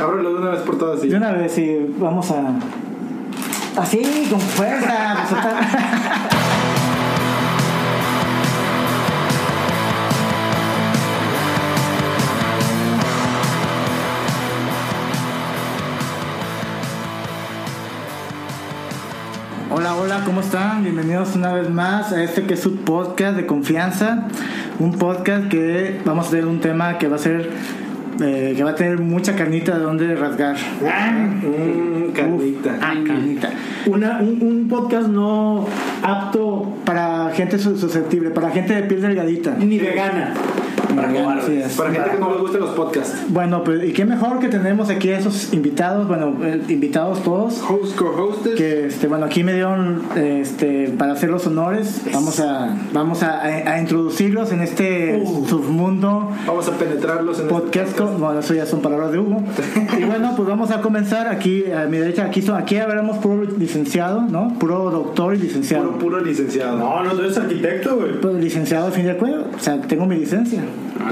Ábrelo de una vez por todas. Sí. De una vez, sí, vamos a. Así, con fuerza. pues. Hola, hola, ¿cómo están? Bienvenidos una vez más a este que es su podcast de confianza. Un podcast que vamos a tener un tema que va a ser. Eh, que va a tener mucha carnita de donde rasgar. Mmm, carnita. Ah, carnita. Una, un, un podcast no apto Para gente su- susceptible, para gente de piel delgadita. ni vegana. Así es. Para gente que no les gustan los podcasts. Bueno, pues, y qué mejor que tenemos aquí a esos invitados, bueno, eh, invitados todos. Host, co-hostes. Que, este, bueno, aquí me dieron, este, para hacer los honores, vamos a, vamos a, a- a introducirlos en este Uh. submundo Vamos a penetrarlos en podcast. este Bueno, eso ya son palabras de Hugo. Y bueno, pues vamos a comenzar aquí, a mi derecha, aquí, son, aquí habremos puro licenciado, ¿no? Puro doctor y licenciado. Puro, puro licenciado. No, no, tú eres arquitecto, güey. Pues, licenciado al fin de cuenta, o sea, tengo mi licencia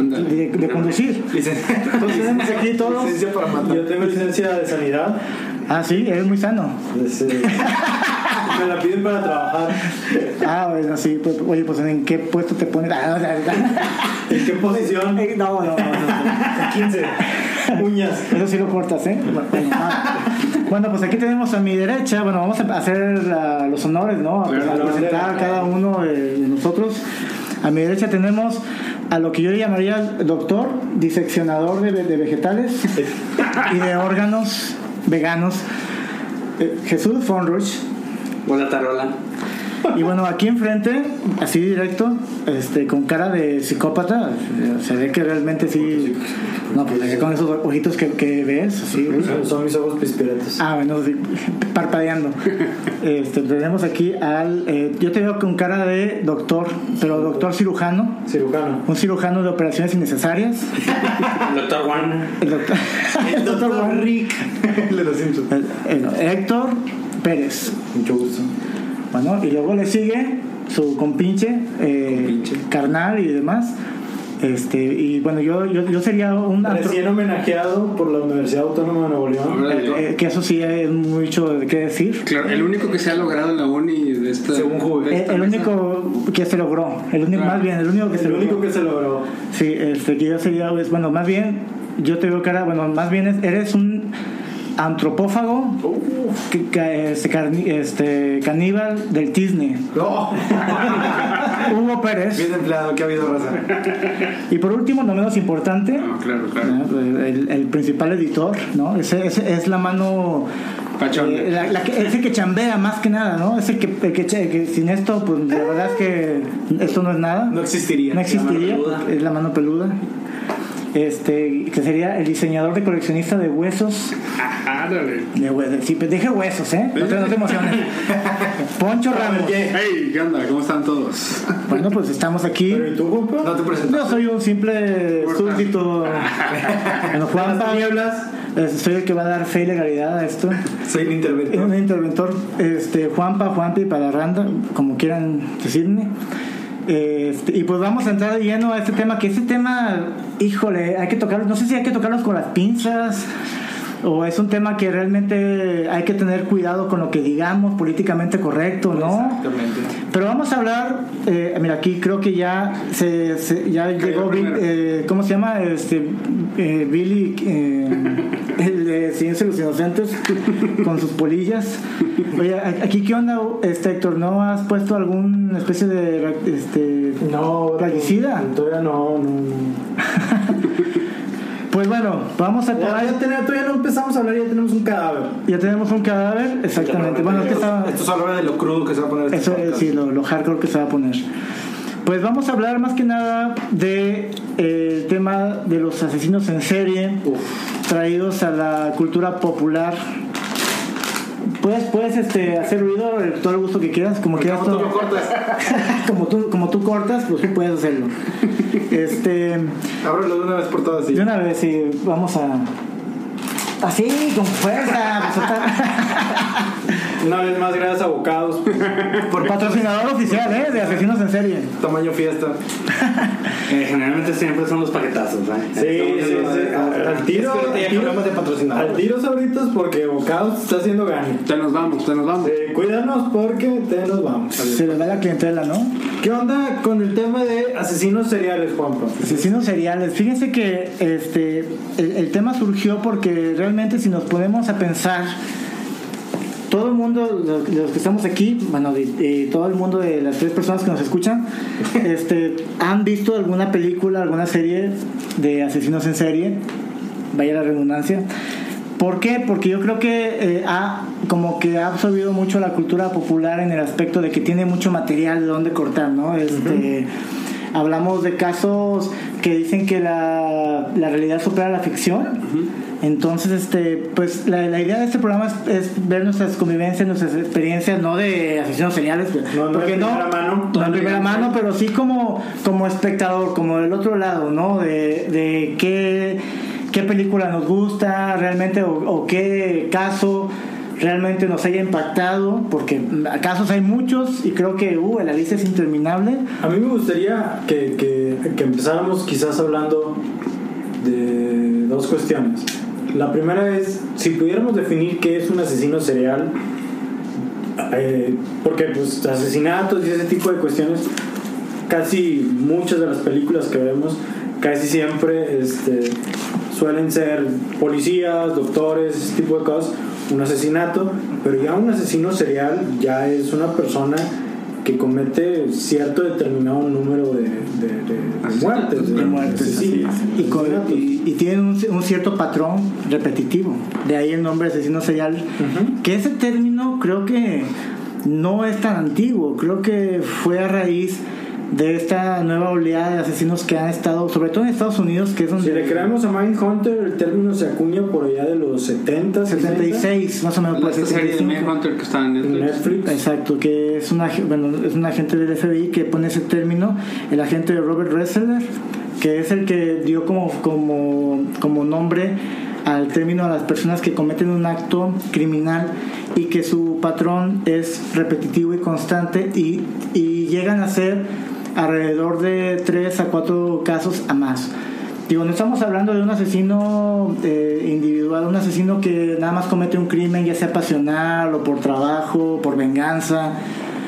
de, de conducir. Entonces tenemos aquí todos. Licencia para matar. Yo tengo licencia de sanidad. Ah, sí, eres muy sano. Este, me la piden para trabajar. Ah, bueno, sí, pues, oye, pues ¿en qué puesto te pones? Ah, ¿En qué posición? eh, no, no, no, no, no. 15. Uñas. Eso sí lo cortas, ¿eh? Bueno, ah. Bueno, pues aquí tenemos a mi derecha, bueno, vamos a hacer la- los honores, ¿no? A, Claro, a presentar a cada uno de nosotros. A mi derecha tenemos a lo que yo llamaría doctor, diseccionador de, de vegetales y de órganos veganos, eh, Jesús Fonruch. Hola Tarola. Y bueno, aquí enfrente, así directo, este, con cara de psicópata, se ve que realmente sí. No, pues con esos ojitos que, que ves, así. Son, mis ojos pispiretos. Ah, bueno, sí, parpadeando. Este, tenemos aquí al. eh, yo te veo con cara de doctor, pero doctor cirujano, Cirujano. un cirujano de operaciones innecesarias. Doctor Juan. El doctor, el doctor Juan- Rick. El de los Simpsons. el- el- Héctor Pérez. Mucho gusto. Bueno, y luego le sigue su compinche, eh, Compinche. carnal y demás. Este, y bueno, yo, yo, yo sería un Recién homenajeado por la Universidad Autónoma de Nuevo León. eh, eh, que eso sí es mucho de qué decir. Claro, el único que se ha logrado en la uni de esta. Según Juve. de Eh, esta el mesa. único que se logró, el único, Claro. más bien, el único que se El logró. único que se logró. Sí, este, que yo sería, pues, bueno, más bien, yo te veo cara, bueno, más bien es- eres un antropófago, que, que, este, carni- este, caníbal del Disney. No. Hugo Pérez. Bien empleado, que ha habido raza. Y por último, no menos importante, No, claro, claro. ¿no? el, el principal editor, ¿no? Ese, ese es la mano. Pachón. eh, la- la que- ese que chambea más que nada, ¿no? Ese que, el que, que sin esto, pues la verdad es que esto no es nada. No existiría. No existiría, La es la mano peluda. Este, que sería el diseñador de coleccionista de huesos. Ajá, dale. De hue- sí, pues dije huesos, ¿eh? No te, no te emociones. Poncho Ramos. Hey, ¿qué onda? ¿Cómo están todos? Bueno, pues estamos aquí. Pero ¿y tú, compa? No te Yo presentas. soy un simple súbdito. Bueno, Juan Las nieblas. Soy el que va a dar fe y legalidad a esto. Soy el Es interventor. un interventor, este, Juanpa, Juanpi, para Randa, como quieran decirme. Este, y pues vamos a entrar lleno a este tema, que este tema, híjole, hay que tocarlo, no sé si hay que tocarlos con las pinzas o es un tema que realmente hay que tener cuidado con lo que digamos, políticamente correcto, ¿no? Exactamente. Pero vamos a hablar, eh, mira, aquí creo que ya se, se- ya llegó, Bill- eh, ¿cómo se llama? Este, eh, Billy, eh, el de Ciencia de los Inocentes, con sus polillas. Oye, aquí, ¿qué onda, este Héctor? ¿No has puesto alguna especie de, este, No, plaguicida? Todavía no, no. no. Pues bueno, vamos a tomar, ya tenemos- todavía no empezamos a hablar, ya tenemos un cadáver. ya tenemos un cadáver, exactamente. Bueno, es que estaba... Esto es hablar de lo crudo que se va a poner este Eso es podcast. sí, lo, lo hardcore que se va a poner. Pues vamos a hablar más que nada del tema de los asesinos en serie traídos a la cultura popular. Puedes, puedes este, hacer ruido, el- todo el gusto que quieras, como quieras. Como tú todo- lo cortas. como, tú, como tú cortas, pues tú puedes hacerlo. Este, Ábrelo de una vez por todas. Sí. de una vez, sí, vamos a. Así, con fuerza. Pues. Una vez más, gracias a Bocados. Por patrocinador oficial, ¿eh? De asesinos en serie. Tamaño fiesta. Eh, generalmente siempre son los paquetazos, ¿eh? Sí, sí, sí. Al, tiro, al tiro, hablamos de patrocinadores. al tiro sabritos porque Bocados está haciendo gane. Te nos vamos, te nos vamos. Eh, cuídanos porque te nos vamos. Se le va la clientela, ¿no? ¿Qué onda con el tema de asesinos seriales, Juanpa? Asesinos seriales. Fíjense que este el, el tema surgió porque realmente si nos ponemos a pensar, todo el mundo, los, los que estamos aquí, bueno, todo el mundo de las tres personas que nos escuchan, este, han visto alguna película, alguna serie de asesinos en serie, vaya la redundancia. ¿Por qué? Porque yo creo que eh, ha, como que ha absorbido mucho la cultura popular en el aspecto de que tiene mucho material de donde cortar, ¿no? Este, Hablamos de casos que dicen que la, la realidad supera la ficción. Entonces, este, pues la, la idea de este programa es, es ver nuestras convivencias, nuestras experiencias, no de asesinos seriales, No, no porque de primera mano. no en primera mano, pero sí como, como espectador, como del otro lado, ¿no? De, de qué, qué película nos gusta realmente o, o qué caso realmente nos haya impactado, porque casos hay muchos y creo que uh, la lista es interminable. A mí me gustaría que, que, que empezáramos quizás hablando de dos cuestiones. La primera es, si pudiéramos definir qué es un asesino serial, eh, porque pues asesinatos y ese tipo de cuestiones, casi muchas de las películas que vemos, casi siempre este, suelen ser policías, doctores, ese tipo de cosas, un asesinato, pero ya un asesino serial ya es una persona que comete cierto determinado número de, de- de- de muertes. de muertes Sí, así es. y, con- y- y tienen un, un cierto patrón repetitivo de ahí el nombre asesino serial que ese término creo que no es tan antiguo creo que fue a raíz de esta nueva oleada de asesinos que han estado sobre todo en Estados Unidos que es donde Si le creemos a Mindhunter, el término se acuña por allá de los 70, 60, 76 más o menos Esta serie de 75. Hunter que está en en Netflix. Netflix. Exacto, que es, una, bueno, es un agente del FBI que pone ese término, el agente de Robert Ressler, que es el que dio como, como, como nombre al término a las personas que cometen un acto criminal y que su patrón es repetitivo y constante y, y llegan a ser alrededor de 3 a 4 casos a más. Digo, no estamos hablando de un asesino eh, individual, un asesino que nada más comete un crimen, ya sea pasional o por trabajo, por venganza.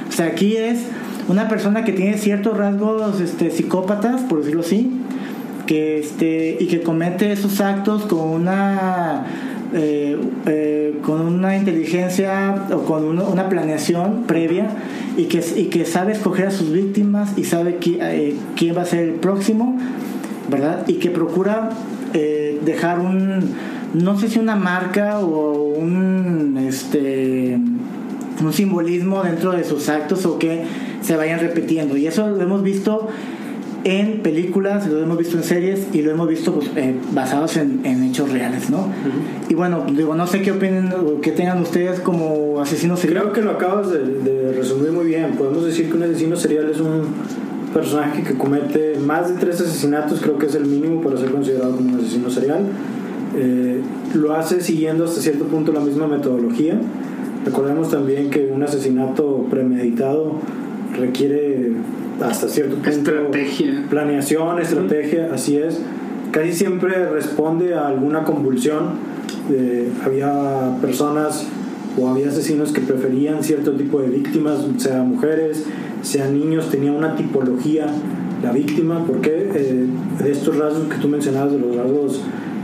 O sea, aquí es una persona que tiene ciertos rasgos este, psicópatas, por decirlo así, que este, y que comete esos actos con una eh, eh, con una inteligencia o con una, una planeación previa y que, y que sabe escoger a sus víctimas y sabe qui- eh, quién va a ser el próximo, ¿verdad? Y que procura eh, dejar un, no sé si una marca o un, este, un simbolismo dentro de sus actos o que se vayan repitiendo. Y eso lo hemos visto en películas, lo hemos visto en series y lo hemos visto pues, eh, basados en, en hechos reales, ¿no? Y bueno, digo, no sé qué opinen o qué tengan ustedes como asesinos seriales. Creo que lo acabas de, de resumir muy bien. Podemos decir que un asesino serial es un personaje que comete más de tres asesinatos, creo que es el mínimo para ser considerado como un asesino serial. Eh, lo hace siguiendo hasta cierto punto la misma metodología. Recordemos también que un asesinato premeditado requiere hasta cierto punto Estrategia. planeación, estrategia, así es. Casi siempre responde a alguna convulsión. Eh, había personas o había asesinos que preferían cierto tipo de víctimas, sea mujeres, sea niños, tenía una tipología la víctima, porque eh, de estos rasgos que tú mencionabas, de los rasgos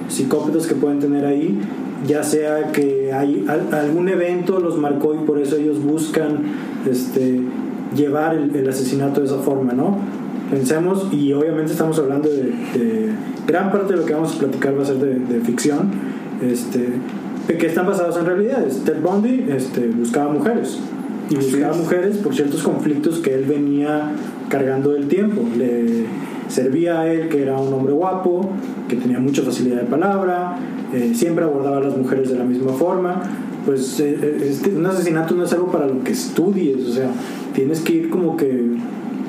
psicópatas que pueden tener ahí, ya sea que hay al- algún evento los marcó y por eso ellos buscan este, llevar el, el asesinato de esa forma, ¿no? Pensemos, y obviamente estamos hablando de, de- gran parte de lo que vamos a platicar va a ser de, de ficción, este, que están basados en realidades. Ted Bundy este, buscaba mujeres y buscaba mujeres por ciertos conflictos que él venía cargando del tiempo. Le servía a él que era un hombre guapo, que tenía mucha facilidad de palabra, eh, siempre abordaba a las mujeres de la misma forma. Pues este, un asesinato no es algo para lo que estudies, o sea, tienes que ir como que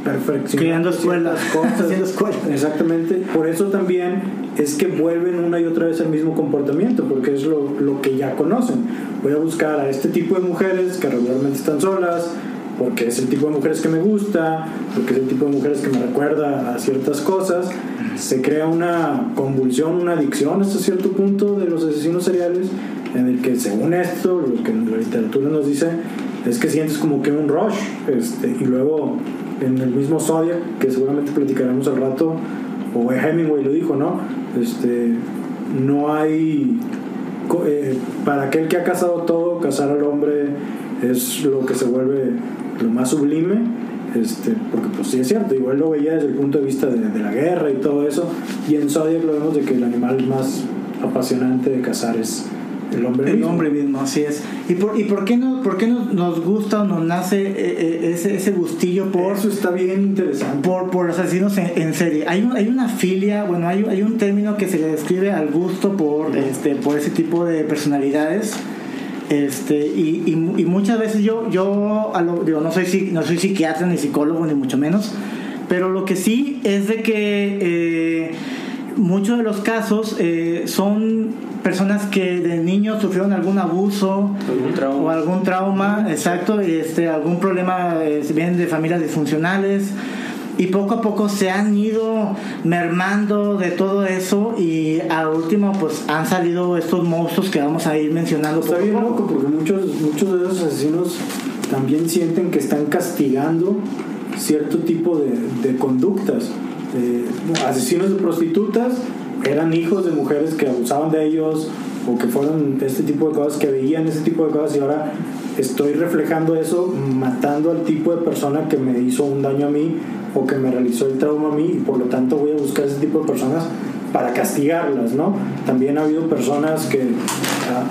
perfeccionando escuelas, cosas. haciendo escuelas. Exactamente, por eso también es que vuelven una y otra vez el mismo comportamiento, porque es lo, lo que ya conocen. Voy a buscar a este tipo de mujeres que regularmente están solas, porque es el tipo de mujeres que me gusta, porque es el tipo de mujeres que me recuerda a ciertas cosas. Se crea una convulsión, una adicción hasta cierto punto de los asesinos seriales, en el que según esto, lo que la literatura nos dice, es que sientes como que un rush, este, y luego en el mismo Zodiac, que seguramente platicaremos al rato, o Hemingway lo dijo, ¿no? Este, no hay eh, para aquel que ha casado todo, casar al hombre es lo que se vuelve lo más sublime, este, porque pues sí es cierto, igual lo veía desde el punto de vista de, de la guerra y todo eso, y en Zodiac lo vemos de que el animal más apasionante de cazar es el hombre El mismo. hombre mismo, así es. ¿Y por, y por qué, no, por qué nos, nos gusta o nos nace eh, eh, ese, ese gustillo por, Eso está bien interesante. por, por los asesinos en, en serie? Hay, un- hay una filia, bueno, hay, hay un término que se le describe al gusto por, este, por ese tipo de personalidades. Este, y, y, y muchas veces yo, yo a lo- digo, no, soy, no soy psiquiatra ni psicólogo, ni mucho menos, pero lo que sí es de que eh, muchos de los casos eh, son personas que de niños sufrieron algún abuso Algún trauma. o algún trauma, exacto, y este, algún problema, eh, vienen de familias disfuncionales y poco a poco se han ido mermando de todo eso y al último pues han salido estos monstruos que vamos a ir mencionando. Está a bien loco porque muchos, muchos de esos asesinos también sienten que están castigando cierto tipo de, de conductas. Eh, asesinos de prostitutas eran hijos de mujeres que abusaban de ellos o que fueron este tipo de cosas, que veían ese tipo de cosas y ahora estoy reflejando eso matando al tipo de persona que me hizo un daño a mí o que me realizó el trauma a mí y por lo tanto voy a buscar ese tipo de personas para castigarlas, ¿no? También ha habido personas que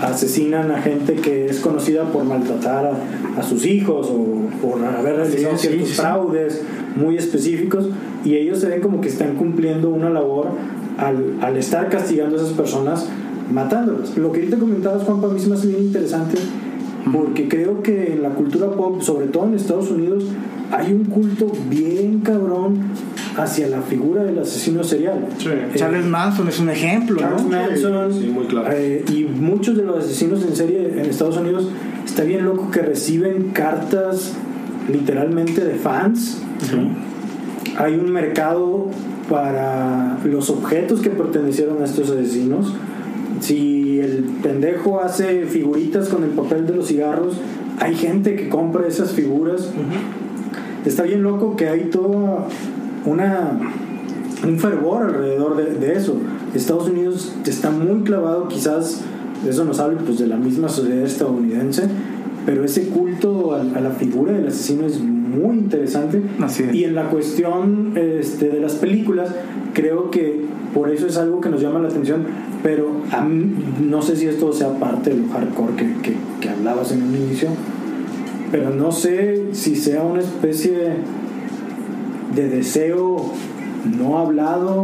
a- asesinan a gente que es conocida por maltratar a, a sus hijos o por haber realizado Sí, sí, ciertos sí. fraudes muy específicos y ellos se ven como que están cumpliendo una labor al, al estar castigando a esas personas matándolas. Lo que ahorita comentabas, Juan, para mí se me hace bien interesante porque creo que en la cultura pop, sobre todo en Estados Unidos, hay un culto bien cabrón hacia la figura del asesino serial. Sí. Eh, Charles Manson es un ejemplo, Charles ¿no? Manson Sí, muy claro. eh, y muchos de los asesinos en serie en Estados Unidos está bien loco que reciben cartas literalmente de fans hay un mercado para los objetos que pertenecieron a estos asesinos si el pendejo hace figuritas con el papel de los cigarros hay gente que compra esas figuras está bien loco que hay toda una un fervor alrededor de, de eso. Estados Unidos está muy clavado, quizás eso nos habla pues, de la misma sociedad estadounidense, pero ese culto a, a la figura del asesino es muy interesante. Así es. Y en la cuestión este, de las películas, creo que por eso es algo que nos llama la atención, pero a mí, no sé si esto sea parte del hardcore que, que, que hablabas en un inicio, pero no sé si sea una especie de deseo no hablado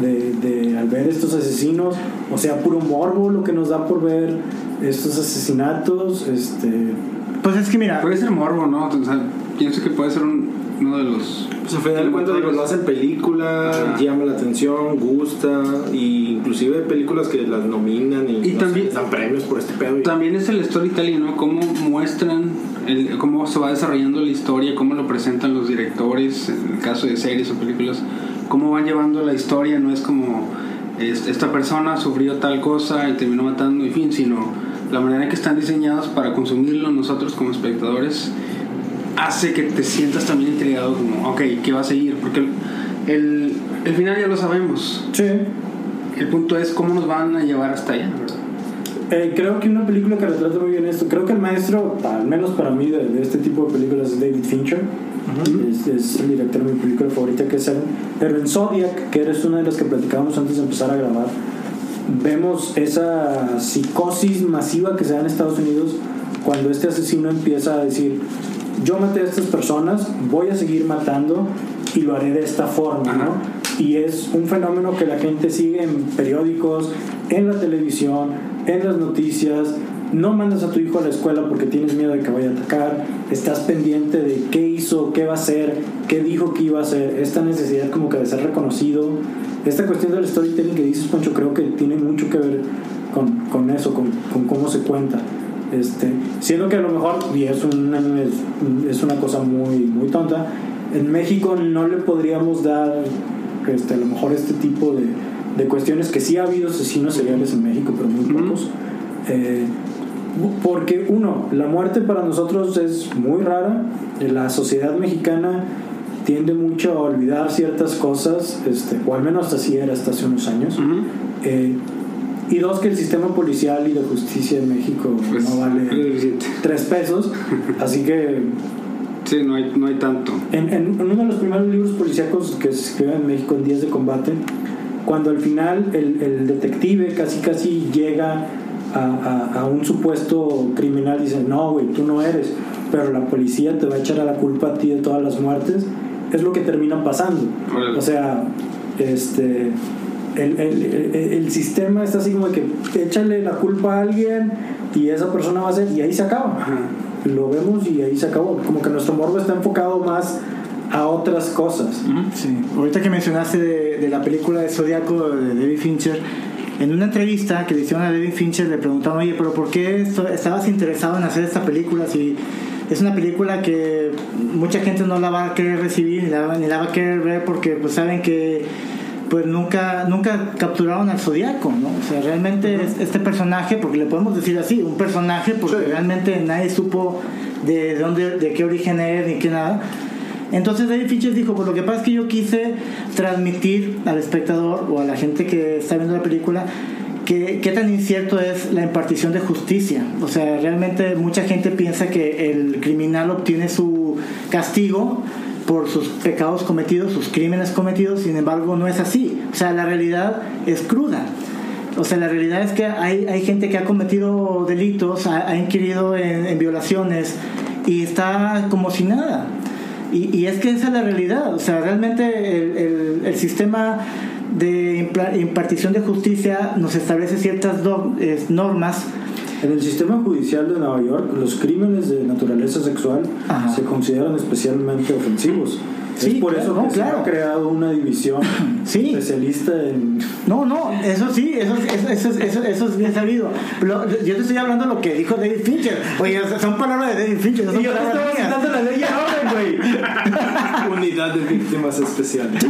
de, de al ver estos asesinos, o sea, puro morbo lo que nos da por ver estos asesinatos, este Pues es que mira, Puede ser morbo, ¿no? O sea, pienso que puede ser un- uno de los. Pues al final de cuentas digo, lo hacen película, Ajá. llama la atención, gusta, y inclusive películas que las nominan y, Y no también- dan premios por este pedo. y- También es el storytelling, ¿no? Cómo muestran, el, cómo se va desarrollando la historia, cómo lo presentan los directores, en el caso de series o películas, cómo van llevando la historia, no es como es- esta persona sufrió tal cosa y terminó matando, en fin, sino la manera en que están diseñados para consumirlo nosotros como espectadores hace que te sientas también intrigado como, ok, ¿qué va a seguir? Porque el, el, el final ya lo sabemos. sí. El punto es cómo nos van a llevar hasta allá, ¿verdad? Eh, creo que una película que retrata muy bien esto, creo que el maestro, al menos para mí, de, de este tipo de películas es David Fincher. es, es el director de mi película favorita que es Seven. Pero en Zodiac, que eres una de las que platicábamos antes de empezar a grabar, vemos esa psicosis masiva que se da en Estados Unidos cuando este asesino empieza a decir, yo maté a estas personas, voy a seguir matando y lo haré de esta forma, ¿no? Y es un fenómeno que la gente sigue en periódicos, en la televisión, en las noticias. No mandas a tu hijo a la escuela porque tienes miedo de que vaya a atacar. Estás pendiente de qué hizo, qué va a hacer, qué dijo que iba a hacer. Esta necesidad como que de ser reconocido. Esta cuestión del storytelling que dices, Poncho, creo que tiene mucho que ver con, con eso, con, con cómo se cuenta. Este, siendo que a lo mejor, y es una, es, una cosa muy, muy tonta, en México no le podríamos dar este, a lo mejor este tipo de, de cuestiones que sí ha habido asesinos seriales en México, pero muy pocos. Eh, porque uno, la muerte para nosotros es muy rara. La sociedad mexicana tiende mucho a olvidar ciertas cosas, este, o al menos así era hasta hace unos años. Eh, y dos, que el sistema policial y de justicia en México Pues, no vale tres pesos. Así que Sí, no hay, no hay tanto. en, en uno de los primeros libros policíacos que se escriben en México en Días de Combate, cuando al final el, el detective casi casi llega a, a- a un supuesto criminal y dice, no, güey, tú no eres, pero la policía te va a echar a la culpa a ti de todas las muertes, es lo que termina pasando. Órale. O sea, este... El, el- el- el sistema está así como que échale la culpa a alguien y esa persona va a ser y ahí se acaba Ajá. lo vemos y ahí se acabó. Como que nuestro morbo está enfocado más a otras cosas. Sí. Ahorita que mencionaste de, de la película de Zodíaco de David Fincher, en una entrevista que le hicieron a David Fincher le preguntaron, oye, pero ¿por qué esto- estabas interesado en hacer esta película si es una película que mucha gente no la va a querer recibir ni la, va- ni la va a querer ver porque pues saben que pues nunca nunca capturaron al Zodíaco, ¿no? O sea, realmente es- este personaje, porque le podemos decir así, un personaje porque realmente nadie supo de dónde, de qué origen es ni qué nada. Entonces David Fincher dijo, pues lo que pasa es que yo quise transmitir al espectador o a la gente que está viendo la película que, qué tan incierto es la impartición de justicia. O sea, realmente mucha gente piensa que el criminal obtiene su castigo por sus pecados cometidos, sus crímenes cometidos, sin embargo no es así. O sea, la realidad es cruda. O sea, la realidad es que hay, hay gente que ha cometido delitos, ha, ha inquirido en, en violaciones y está como si nada. Y, y es que esa es la realidad. O sea, realmente el, el- el sistema de impartición de justicia nos establece ciertas do- eh, normas. En el sistema judicial de Nueva York, los crímenes de naturaleza sexual Ajá. se consideran especialmente ofensivos. Sí, es por claro, eso que no, se claro. ha creado una división Sí. especialista en... No, no, eso sí, eso, eso, eso, eso, eso es bien sabido. Yo te estoy hablando de lo que dijo David Fincher. Oye, son palabras de David Fincher, no son Y yo te estaba citando la ley güey. Unidad de víctimas especiales.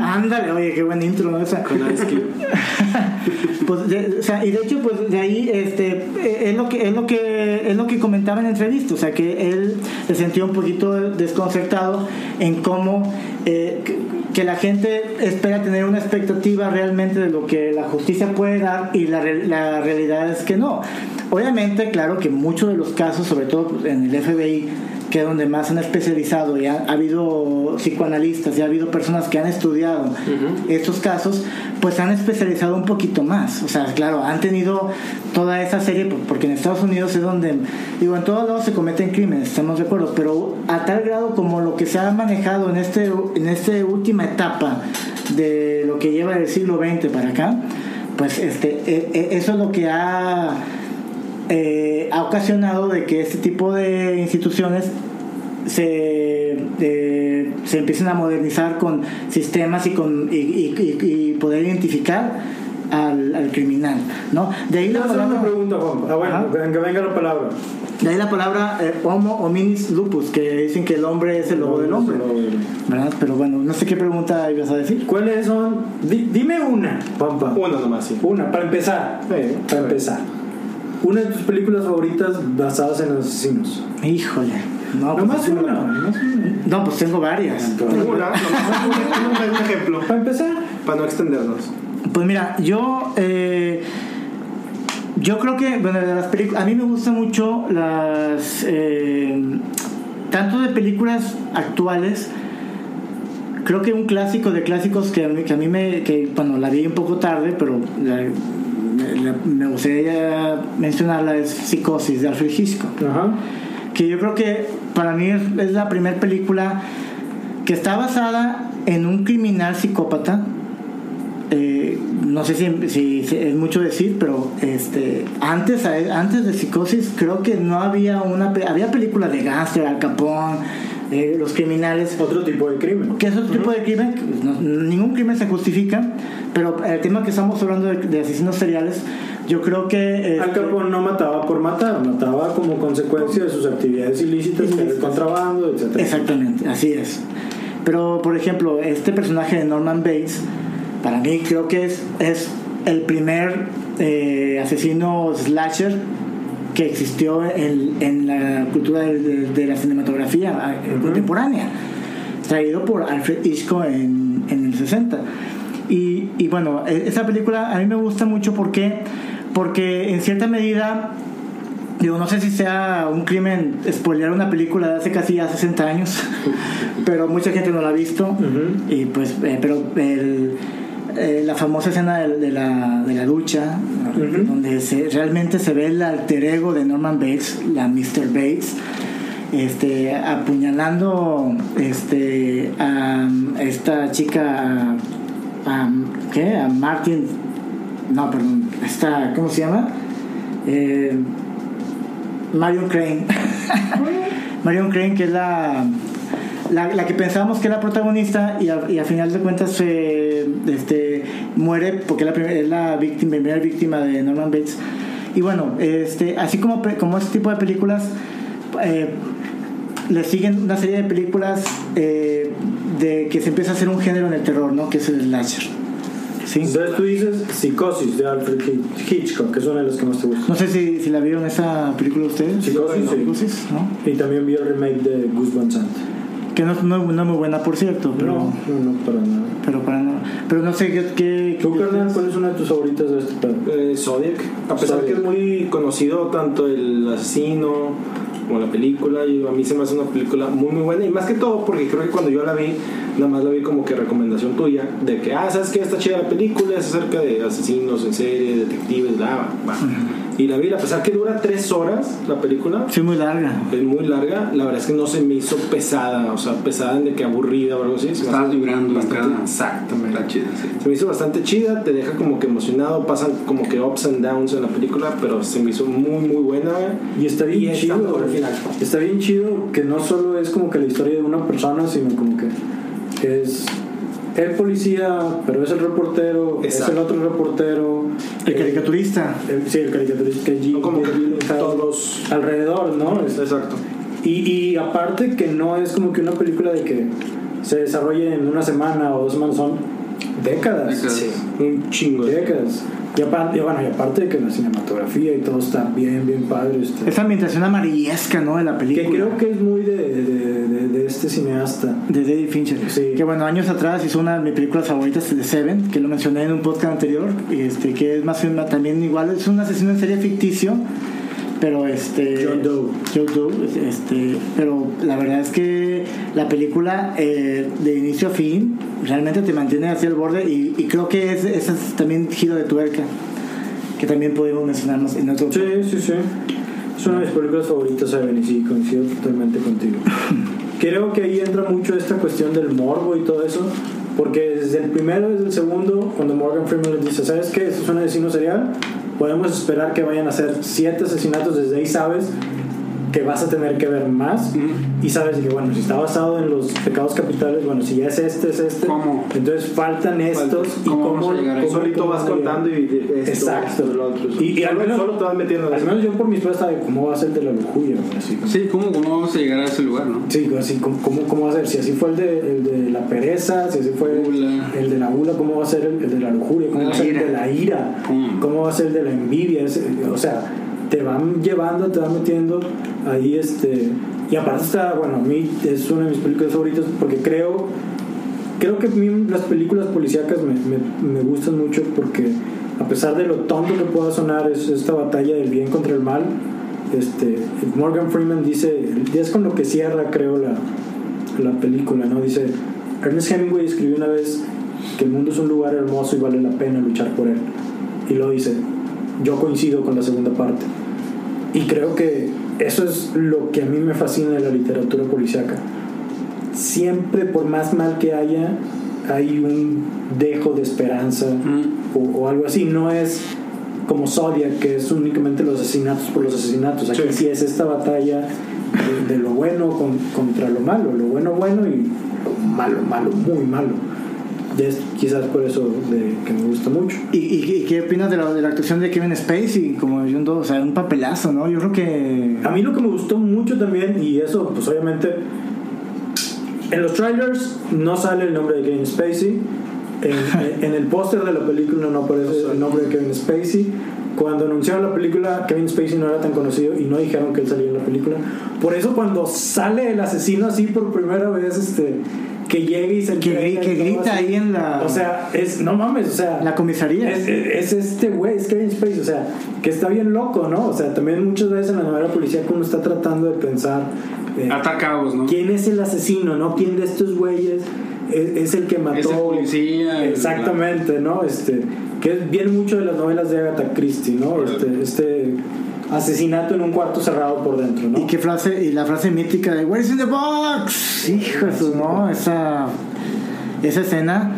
Ándale, oye, qué buen intro, ¿no? Esa- Con Ice Cube. pues de- o sea, y de hecho pues de ahí este eh, es lo que es lo que es lo que comentaba en la entrevista o sea que él se sintió un poquito desconcertado en cómo eh, que, la gente espera tener una expectativa realmente de lo que la justicia puede dar y la, la realidad es que no. Obviamente claro que muchos de los casos sobre todo en el FBI que es donde más han especializado y ha, ha habido psicoanalistas y ha habido personas que han estudiado estos casos, pues han especializado un poquito más. O sea, claro, han tenido toda esa serie, por- porque en Estados Unidos es donde, digo, en todos lados se cometen crímenes, estamos de acuerdo, pero a tal grado como lo que se ha manejado en este en esta última etapa de lo que lleva del siglo XX para acá, pues este, e- e- eso es lo que ha eh, ha ocasionado de que este tipo de instituciones se, eh, se empiecen a modernizar con sistemas y, con, y, y- y- y poder identificar al, al criminal. ¿no? De, ahí la una palabra, pregunta, Juan. Ah, bueno, que venga la palabra. de ahí la palabra eh, Homo hominis lupus, que dicen que el hombre es el lobo del hombre. ¿verdad? Pero bueno, no sé qué pregunta ibas a decir. ¿Cuáles son? Di- dime una, Pampa. Uno nomás, sí. Una, para empezar. Sí, Para empezar. Una de tus películas favoritas basadas en asesinos. Híjole. No, pues, una. nomás una. no, pues tengo varias. Una, un, ejemplo. Para empezar. Para no extendernos. Pues mira, yo eh, yo creo que bueno de las películas a mí me gustan mucho las eh, tanto de películas actuales creo que un clásico de clásicos que a mí, que a mí me que bueno la vi un poco tarde pero la- me gustaría mencionarla es Psicosis de Alfred Hitchcock Ajá. que yo creo que para mí es, la primera película que está basada en un criminal psicópata. Eh, no sé si, si- si es mucho decir, pero este antes, antes de Psicosis creo que no había una... Había películas de Gangster, Al Capone, eh, los criminales, Otro tipo de crimen. que es otro tipo de crimen, pues, no- ningún crimen se justifica, pero el tema que estamos hablando de, de asesinos seriales, Yo creo que... Al este, Capone no mataba por matar, mataba como consecuencia de sus actividades ilícitas, era el Ilícitas. contrabando, etc. Exactamente, así es. Pero, por ejemplo, este personaje de Norman Bates, para mí creo que es, es el primer eh, asesino slasher que existió en, en la cultura de, de- de la cinematografía eh, contemporánea, traído por Alfred Hitchcock en, en el 60. Y, y bueno, e- esa película a mí me gusta mucho porque, porque en cierta medida Digo, no sé si sea un crimen spoilear una película de hace casi ya 60 años, pero mucha gente no la ha visto. Ujú. Y pues, eh, pero el- eh, la famosa escena de, de la, de la ducha, donde se, realmente se ve el alter ego de Norman Bates, la Mr. Bates, este, apuñalando este, a esta chica, a, a- ¿qué? A Martin, no, perdón, esta, ¿cómo se llama? Eh, Marion Crane. Marion Crane, que es la, la, la que pensábamos que era protagonista y a, y a final de cuentas se este, muere porque es la, primer- es la víctima, primera víctima de Norman Bates. Y bueno, este, así como, como este tipo de películas, eh, le siguen una serie de películas eh, de que se empieza a hacer un género en el terror, ¿no? Que es el slasher. ¿Sí? Entonces tú dices Psicosis de Alfred Hitch- Hitchcock, que es una de las que más te gusta. No sé si, si la vieron esa película ustedes. Psicosis, sí. Psicosis, ¿no? Y también vi el remake de Gus Van Sant. Que no, no, no es muy buena, por cierto, pero, No, no, no, para nada. pero, para no, pero no sé qué... qué ¿Tú, qué- carnal, cuál es una de tus favoritas de este? Eh, Zodiac, a pesar Zodiac. que es muy conocido tanto el asesino como la película, y a mí se me hace una película muy muy buena y más que todo porque creo que cuando yo la vi, nada más la vi como que recomendación tuya de que, ah, ¿sabes qué? Está chida la película, es acerca de asesinos en serie, detectives, bla, va. Y la vi, a pesar que dura tres horas la película, Sí, muy larga. es muy larga, la verdad es que no se me hizo pesada, o sea, pesada en de que aburrida o algo así. Estabas vibrando en bastante- Exactamente. Está chida, sí. Se me hizo bastante chida, te deja como que emocionado, pasan como que ups and downs en la película, pero se me hizo muy muy buena. Y está bien Y chido. al final. Está bien chido que no solo es como que la historia de una persona, sino como que es el policía, pero es el reportero, es Exacto. el otro reportero. El eh, caricaturista. el- sí, el caricaturista que No como que Gyllenhaal todos. alrededor, ¿no? Es- Exacto. Y, y aparte que no es como que una película de que se desarrolle en una semana o dos semanas, son décadas. Décadas. Sí, un chingo. Décadas. Y aparte, bueno, y aparte de que la cinematografía y todo está bien, bien padre. este, Esa ambientación amarillesca, ¿no? De la que película. creo que es muy de, de, de- de este cineasta. De David Fincher. Sí. Que bueno, años atrás hizo una de mis películas favoritas, de Seven, que lo mencioné en un podcast anterior. y Este, que es más menos también igual, es un asesino en serie ficticio. Pero este. John Doe. John Doe, este. Pero la verdad es que la película, eh, de inicio a fin, realmente te mantiene hacia el borde. Y, y creo que es, ese es también giro de tuerca. Que también podemos mencionarnos en otro Sí, sí, sí. Es una de mis películas favoritas, Seven, y sí, coincido totalmente contigo. Creo que ahí entra mucho esta cuestión del morbo y todo eso, porque desde el primero, desde el segundo, cuando Morgan Freeman les dice, ¿sabes qué? Esto es un asesino serial, podemos esperar que vayan a hacer siete asesinatos, desde ahí sabes que vas a tener que ver más y sabes que bueno si está basado en los pecados capitales bueno si ya es este es este ¿Cómo? entonces faltan estos y ¿Cómo cómo, vamos a llegar a eso? cómo- Solito vas contando y de- esto, Exacto. esto, lo otro. Y, y al menos, solo te vas metiendo en al menos yo por mi esposa de cómo va a ser de la lujuria, así. Sí, ¿cómo, ¿cómo vamos a llegar a ese lugar, no? Sí, así, ¿cómo, cómo, cómo va a ser? Si así fue el de, el de la pereza, si así fue el de la gula, ¿cómo va a ser el, el de la lujuria? ¿Cómo va a ser el de la ira? ¿Cómo va a ser el de la envidia? O sea, te van llevando, te van metiendo ahí este... Y aparte está, bueno, a mí es una de mis películas favoritas porque creo... Creo que las películas policíacas me, me, gustan mucho porque a pesar de lo tonto que pueda sonar es esta batalla del bien contra el mal, este, Morgan Freeman dice, es con lo que cierra creo la, la película, ¿no? Dice, Ernest Hemingway escribió una vez que el mundo es un lugar hermoso y vale la pena luchar por él. Y lo dice, yo coincido con la segunda parte. Y creo que eso es lo que a mí me fascina de la literatura policíaca. Siempre, por más mal que haya, hay un dejo de esperanza Mm. o, o algo así. No es como Zodiac, que es únicamente los asesinatos por los asesinatos. Aquí sí, Sí. es esta batalla de, de lo bueno con- contra lo malo. Lo bueno, bueno y lo malo, malo, muy malo. Es quizás por eso de que me gusta mucho. ¿Y, y, y qué opinas de la, de la actuación de Kevin Spacey como John Doe? O sea, un papelazo, ¿no? Yo creo que... A mí lo que me gustó mucho también, y eso pues obviamente en los trailers no sale el nombre de Kevin Spacey, en, en el póster de la película no aparece el nombre de Kevin Spacey. Cuando anunciaron la película, Kevin Spacey no era tan conocido y no dijeron que él salía en la película. Por eso cuando sale el asesino así por primera vez, este, que llega y se Que, entrega gri- que grita así. ahí en la, O sea, es, no mames, o sea, la comisaría. es, es- es este güey, es Kevin Spacey, o sea, que está bien loco, ¿no? O sea, también muchas veces en la novela policía uno está tratando de pensar eh, Ata cabos, ¿no? quién es el asesino, ¿no? ¿Quién de estos güeyes es, es el que mató? Es el policía, el- Exactamente, ¿no? Este, que viene mucho de las novelas de Agatha Christie, ¿no? Este, este asesinato en un cuarto cerrado por dentro, ¿no? Y qué frase, y la frase mítica de Where's in the box? Hijo de su, ¿no? Esa, esa escena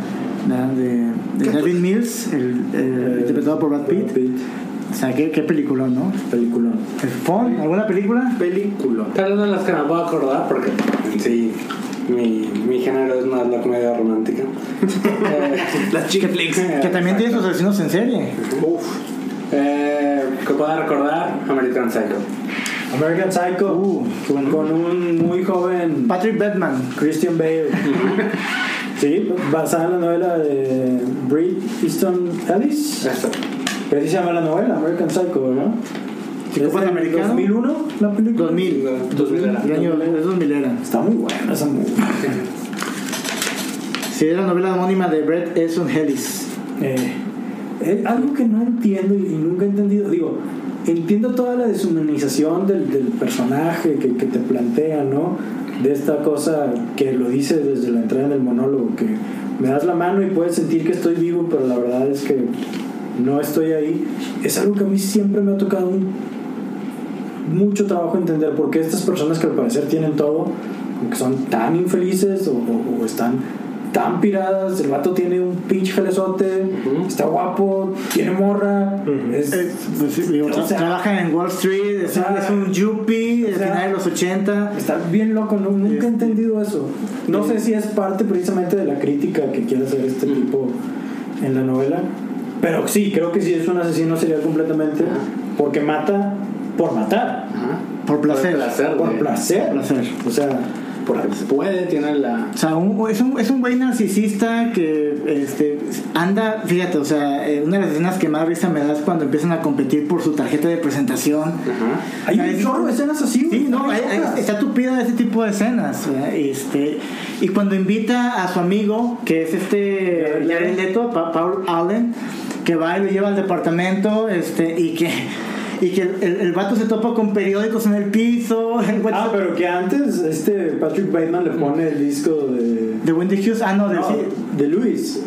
de, de David Mills, el, el- interpretado por Brad Pitt. O sea, qué, qué película, ¿no? Película. ¿El Fon? ¿Alguna película? Película. Tal vez de las que me puedo acordar porque sí mi, mi género es más la comedia romántica. Eh, Las chick flicks. Que también tiene sus asesinos en serie. Uf. eh, que pueda recordar American Psycho. American Psycho. Uh. Con un muy joven Patrick Batman. Christian Bale. sí, basada en la novela de Brit Easton Ellis. Eso. Que así se llama la novela, American Psycho, ¿no? ¿Psicópata ¿Es del americano? 2001 la película? 2000. 2000 era. El año es 2000 era. Está muy buena esa movie. Sí, es la novela homónima de Bret Easton Ellis. Eh, eh, algo que no entiendo y, nunca he entendido, digo, entiendo toda la deshumanización del, personaje que, te plantea, ¿no? De esta cosa que lo dice desde la entrada del monólogo, que me das la mano y puedes sentir que estoy vivo, pero la verdad es que no estoy ahí. Es algo que a mí siempre me ha tocado mucho trabajo entender, porque estas personas que al parecer tienen todo, que son tan infelices o- o están tan piradas, el vato tiene un pinche jalezote, está guapo, tiene morra, es- Eh, pues, sí, digo, O tra- sea, trabaja en Wall Street, es, o sea, es un yuppie o del sea, final de los 80. Está bien loco, ¿no? nunca he Este- entendido eso. No sé si es parte precisamente de la crítica que quiere hacer este tipo en la novela, pero sí, creo que sí es un asesino serial completamente, porque mata por matar, Ajá. Por placer. Por placer. por placer. placer. O sea, Porque puede, tiene la. O sea, un- es, un, es un güey narcisista que este, anda, fíjate, o sea, eh, una de las escenas que más risa me da es cuando empiezan a competir por su tarjeta de presentación. Ajá. hay Ahí un chorro de esescenas así. Sí, no, hay- hay- está tupida de ese tipo de escenas. ¿verdad? Este, y cuando invita a su amigo, que es este Jared Leto. Leto, Pa- Paul Allen, que va y lo lleva al departamento este, y que, y que el, el- el vato se topa con periódicos en el piso. El Ah, pero que antes este Patrick Bateman le pone el disco de. de Wendy Hughes, ah, no, de, No, sí, de Luis.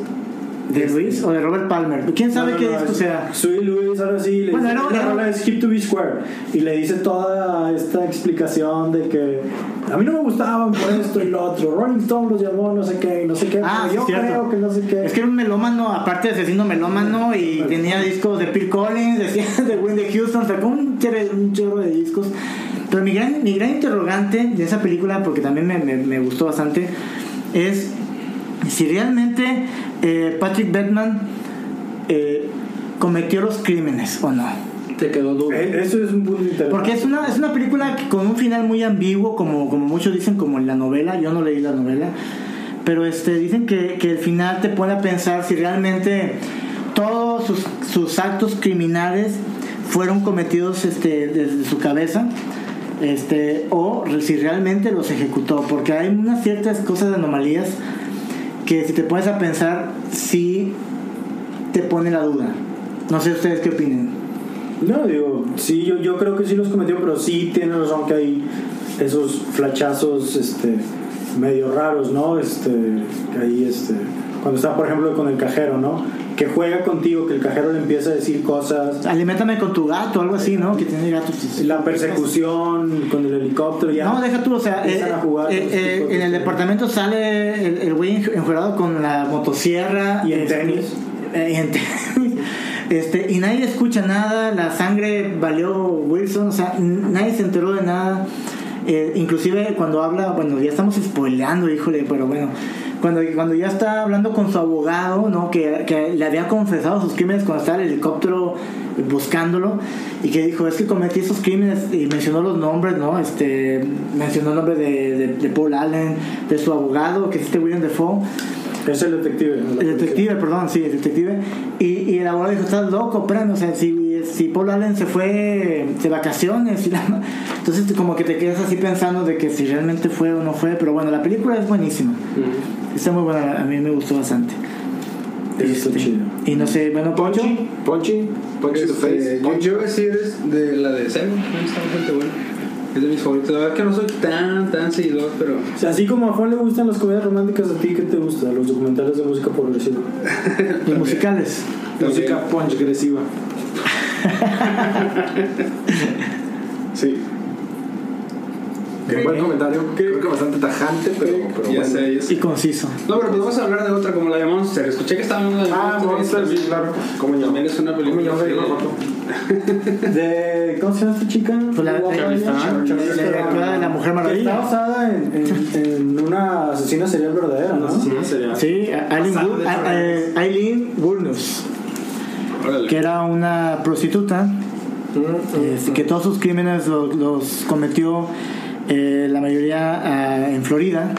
De Luis o de Robert Palmer. ¿Quién sabe No, no, qué disco sea? Soy Luis, ahora sí. Le Bueno, dice, la rola es Hip to be Square. Y le dice toda esta explicación de que a mí no me gustaban por esto y lo otro. Rolling Stone los llamó, no sé qué, no sé qué. Ah, yo cierto. creo que no sé qué. Es que era un melómano, aparte de asesino melómano, y tenía discos de Phil Collins, decía de Wendy Houston, sacó un, un chorro de discos. Pero mi gran, mi gran interrogante de esa película, porque también me, me- me gustó bastante, es si realmente eh, Patrick Bateman eh, cometió los crímenes o no. Te quedó duro. Eh, Eso es un punto interesante. Porque es una, es una película que con un final muy ambiguo, como, como muchos dicen, como en la novela. Yo no leí la novela. Pero este, dicen que, que el final te pone a pensar si realmente todos sus, sus actos criminales fueron cometidos este, desde su cabeza. Este, o si realmente los ejecutó. Porque hay unas ciertas cosas de anomalías que si te pones a pensar, sí te pone la duda. No sé ustedes qué opinen. No, digo, sí, yo, yo creo que sí los cometió, pero sí tiene razón que hay esos flachazos este, medio raros, ¿no? Este, que ahí, este, cuando está, por ejemplo, con el cajero, ¿no? Que juega contigo, que el cajero le empieza a decir cosas. Aliméntame con tu gato, algo así, ¿no? Que tiene gatos. La persecución con el helicóptero, ya. No, deja tú, o sea, eh, a jugar eh, eh, en el departamento sale el, güey enjuerado con la motosierra. Y en este, tenis. eh, y en tenis. Este, y nadie escucha nada, la sangre valió Wilson, o sea, nadie se enteró de nada. Eh, inclusive cuando habla, bueno, ya estamos spoileando, híjole, pero bueno, cuando, cuando ya está hablando con su abogado, ¿no? Que, que le había confesado sus crímenes cuando estaba en el helicóptero buscándolo y que dijo, es que cometí esos crímenes y mencionó los nombres, ¿no? Este, mencionó el nombre de, de, de Paul Allen, de su abogado, que es este William Defoe. Es el detective. El detective, perdón, sí, el detective. Y, y el abogado dijo, estás loco, espérame, o sea, si, si Paul Allen se fue de vacaciones, y la- entonces como que te quedas así pensando de que si realmente fue o no fue, pero bueno, la película es buenísima. Está muy buena, a mí me gustó bastante. Eso está Este, chido. Y no sé, bueno, Poncho. Ponchi, Ponchi, Ponchi the Este, face. yo, yo voy a decir es de la de Seven, está bastante buena. Es de mis favoritos. La verdad que no soy tan, tan seguidor, pero O sea, así como a Juan le gustan las comedias románticas, ¿a ti qué te gusta? Los documentales de música progresiva. Los musicales. Música punch agresiva. Un buen comentario. Creo que bastante tajante, pero, pero ya bueno. sé, ya sé. Y conciso. No, pero pues vamos a hablar de otra como la de Monster. Escuché que estaban hablando de Ah, Monster, sí, claro. Como yo. También es una película. Como yo. De, ¿Cómo se llama esta chica? Pues la, Theron. la- Mujer Que está Maravilla. basada en, en, en una asesina serial verdadera, ¿no? Sí, sería. Sí, Aileen, de eh, Wuornos, Órale. que era una prostituta Mm, este, que todos sus crímenes los, los cometió eh, la mayoría ah, en Florida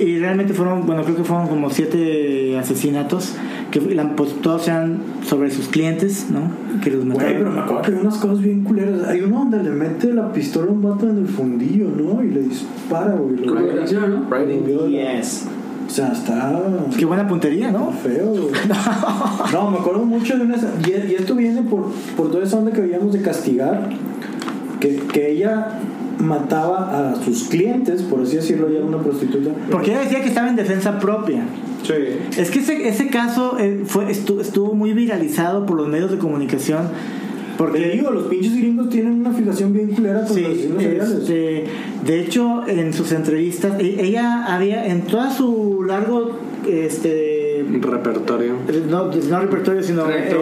y realmente fueron bueno creo que fueron como siete asesinatos que la- pues, todos eran sobre sus clientes no que los Güey, mataron pero me acuerdo que hay unas cosas bien culeras. Hay uno donde le mete la pistola a un vato en el fundillo, ¿no? Y le dispara, güey. Lo- Con la canción, ¿no? Yes. O sea, está qué buena puntería no feo, güey. No, me acuerdo mucho de una... Y, y esto viene por, por toda esa onda que veíamos de castigar. Que, que ella mataba a sus clientes, por así decirlo, ella era una prostituta. porque ella decía que estaba en defensa propia Sí. Es que ese, ese caso eh, fue, estu- estuvo muy viralizado por los medios de comunicación. Porque Porque digo, los pinches gringos tienen una fijación bien culera con los Sí, seriales. este, de hecho, en sus entrevistas, e- ella había, en toda su largo, este, Repertorio. no, no repertorio, sino este,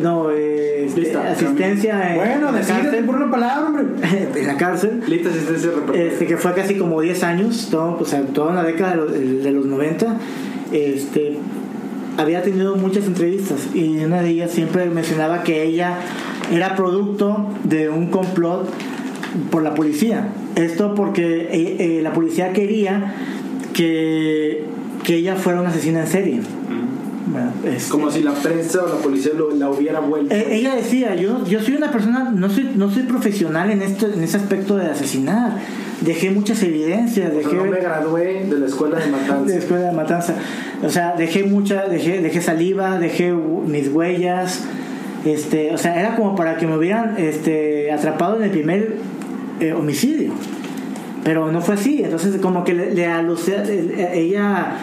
no, este, Lista, asistencia en, Bueno, en la decídete cárcel, por una palabra, hombre. en la cárcel, Lista asistencia este, que fue casi como 10 años, todo, o sea, toda una década de los, de los 90, este, había tenido muchas entrevistas y en una de ellas siempre mencionaba que ella era producto de un complot por la policía. Esto porque eh, eh, la policía quería que, que ella fuera una asesina en serie. Este, Como si la prensa o la policía lo- la hubiera vuelto. eh, ella decía, yo, yo soy una persona, no soy, no soy profesional en esto, en ese aspecto de asesinar. Dejé muchas evidencias, dejé no me gradué de la escuela de de matanza. escuela de matanza. O sea, dejé mucha, dejé, dejé saliva, dejé mis huellas. Este, o sea, era como para que me hubieran este, atrapado en el primer eh, homicidio. Pero no fue así. Entonces, como que le, le eh, ella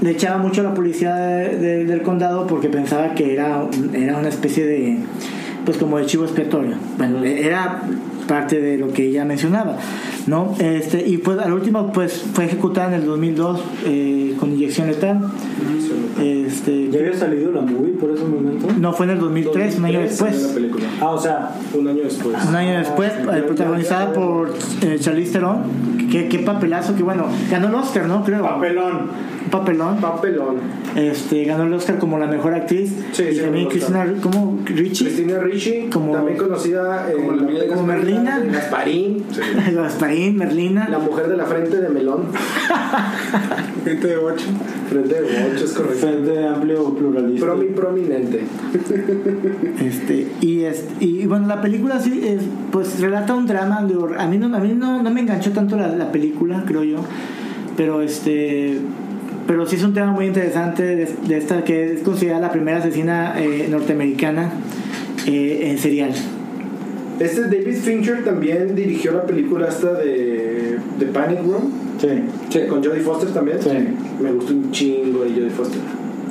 le echaba mucho a la policía de- de- del condado porque pensaba que era, un- era una especie de, pues como de chivo expiatorio. Bueno, era parte de lo que ella mencionaba, ¿no? Este, y pues al último, pues fue ejecutada en el 2002 eh, con inyección letal. Este, Ya había salido la movie por ese momento. no fue en el 2003, un año 2003 después. la película. Ah, o sea, Un año después. Un año después, eh, protagonizada por eh, Charlize Theron. Qué, qué papelazo, que bueno, ganó el Oscar, ¿no? Creo. papelón. Un papelón. Papelón. Este, ganó el Oscar como la mejor actriz. Sí, y sí, también Cristina, ¿cómo? Richie. Cristina Ricci, Como- también conocida eh, como la de como Gasparín. Merlina. de Gasparín, Gasparín, Merlina. la mujer de la frente de melón, Gente de 8. frente de bocho, es correcto. Frente amplio pluralista. Promi prominente. Este, y, es, y bueno, la película sí, es, pues relata un drama. digo, a mí, no, a mí no, no me enganchó tanto la, la película, creo yo. Pero este. Pero sí es un tema muy interesante de, de esta que es considerada la primera asesina eh, norteamericana eh, en serial. Este David Fincher también dirigió la película esta de, de Panic Room, Sí. con Jodie Foster también. Sí. Me gustó un chingo de Jodie Foster.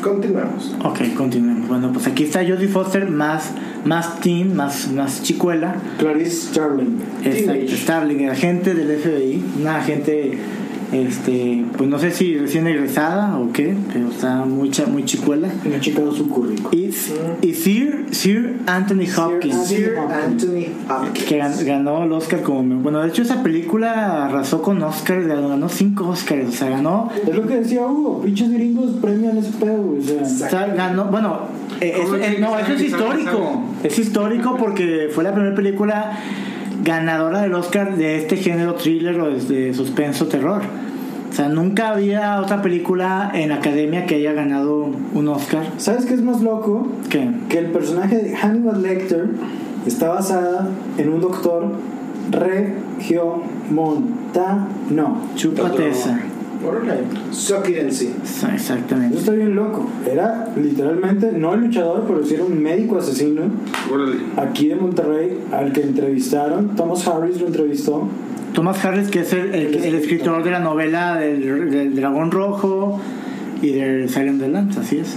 Continuamos. Ok, continuemos. Bueno, pues aquí está Jodie Foster más, más teen, más, más chicuela. Clarice Starling. Exacto. Starling, agente del FBI, una agente Este, pues no sé si recién egresada o qué, pero está muy, muy chicuela. Me he checado su currículum. Y, y Sir, Sir Anthony Hopkins, Sir Anthony Hopkins. que gan- ganó el Oscar como... Bueno, de hecho esa película arrasó con Oscar, ganó cinco Oscars, o sea, ganó... Es lo que decía Hugo, pinches gringos premian ese pedo. O sea, ganó, bueno, eh, ¿Cómo eso- es eh, no, eso es histórico. Es histórico porque fue la primera película ganadora del Oscar de este género thriller o de suspenso terror. O sea, nunca había otra película en la academia que haya ganado un Oscar. ¿Sabes qué es más loco? ¿Qué? Que el personaje de Hannibal Lecter está basada en un doctor regiomontano. Chúpate esa. See. Esa- Eso Exactamente. está bien loco. Era literalmente, no el luchador, pero sí era un médico asesino aquí de Monterrey al que entrevistaron. Thomas Harris lo entrevistó. Thomas Harris, que es el, el- el escritor de la novela del, del Dragón Rojo y del Silent the Lambs, así es.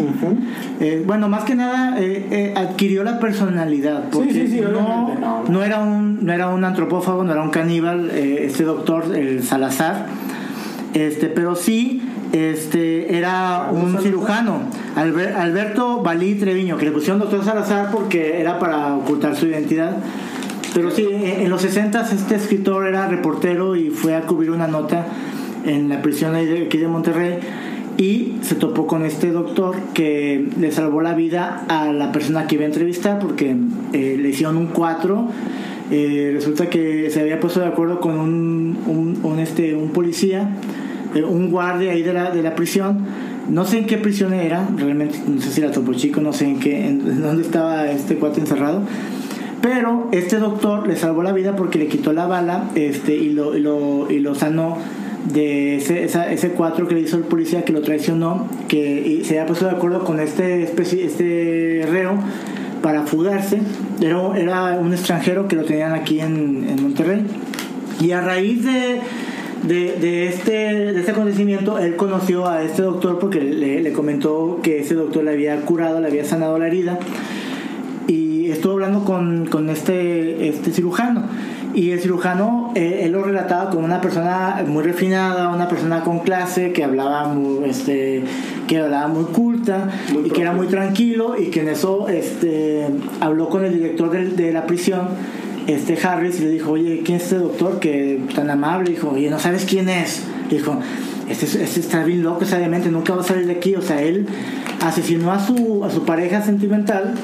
Eh, bueno, más que nada eh, eh, adquirió la personalidad. Porque sí, sí, no, obviamente, no, no. era un, no era un antropófago, no era un caníbal, este doctor, el Salazar. Este, pero sí este, era un cirujano, Alber- Alberto Balí Treviño, que le pusieron doctor Salazar porque era para ocultar su identidad. Pero sí, en los 60 este escritor era reportero y fue a cubrir una nota en la prisión aquí de Monterrey y se topó con este doctor que le salvó la vida a la persona que iba a entrevistar porque eh, le hicieron un 4 resulta que se había puesto de acuerdo con un, un, este, un policía eh, un guardia ahí de la, de la prisión. No sé en qué prisión era realmente no sé si era Topo Chico no sé en qué en dónde estaba este cuate encerrado pero este doctor le salvó la vida porque le quitó la bala este, y, lo, y, lo, y lo sanó de ese, esa, ese cuatro que le hizo el policía que lo traicionó, que se había puesto de acuerdo con este, especie, este reo para fugarse. Era, era un extranjero que lo tenían aquí en, en Monterrey. Y a raíz de, de, de este, de este acontecimiento, él conoció a este doctor porque le, le comentó que ese doctor le había curado, le había sanado la herida y estuvo hablando con, con este, este cirujano. Y el cirujano, eh, él lo relataba como una persona muy refinada, una persona con clase, que hablaba muy, este, que hablaba muy culta y que era muy tranquilo y que en eso este, habló con el director de, de la prisión, este Harris, y le dijo, oye, ¿quién es este doctor que tan amable? Dijo, oye, ¿no sabes quién es? Dijo, este, este está bien loco, obviamente, nunca va a salir de aquí. O sea, él asesinó a su, a su pareja sentimental,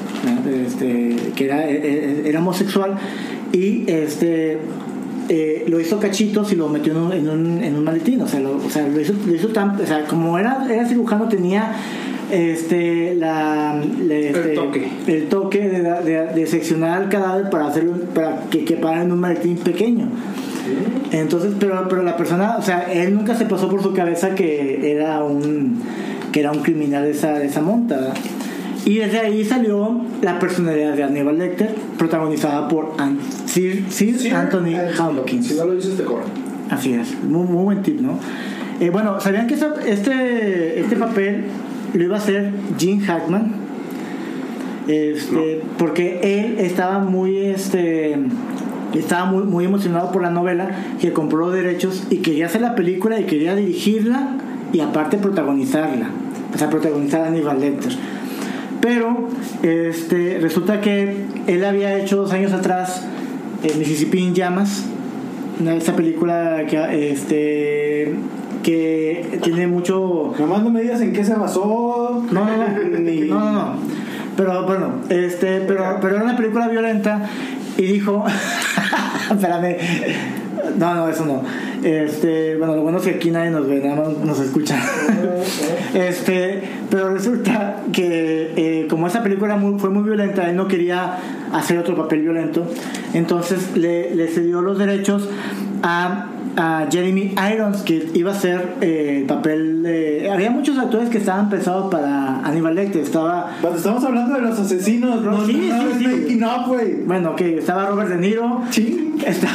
este, que era, era homosexual, y este eh, lo hizo cachitos y lo metió en un, en un, en un maletín. O sea, lo, o sea, lo hizo, lo hizo tan. O sea, como era, era cirujano, tenía este la, le- este, El toque. el toque de, de, de seccionar el cadáver para hacerlo para que quepara en un maletín pequeño entonces pero pero la persona o sea él nunca se pasó por su cabeza que era un que era un criminal de esa, de esa monta y desde ahí salió la personalidad de Aníbal Lecter protagonizada por An- Sir, Sir Sir Anthony. Hopkins Si no lo dices, te corren. Así es, muy, muy buen tip, ¿no? Eh, bueno, ¿sabían que esa- este, este papel lo iba a hacer Gene Hackman? Este, Porque él estaba muy, este, estaba muy, muy emocionado por la novela, que compró derechos y quería hacer la película y quería dirigirla y aparte protagonizarla, o sea, protagonizar a Aníbal Lecter. Pero este, resulta que él había hecho dos años atrás eh, Mississippi en llamas, una- esa película que este que tiene mucho Nomás no me digas en qué se basó. no no no Ni- no, no, no. pero bueno este pero pero era una película violenta y dijo espérame no no eso no. Este bueno lo bueno es que aquí nadie nos ve nada más nos escucha. Este pero resulta que eh, como esa película muy- fue muy violenta él no quería hacer otro papel violento entonces le, le cedió los derechos a a Jeremy Irons que iba a ser eh, el papel de había muchos actores que estaban pensados para Aníbal Lecter estaba estamos hablando de los asesinos, no, Sí, no, sí, es sí. making up, güey. bueno que estaba Robert De Niro Ching. estaba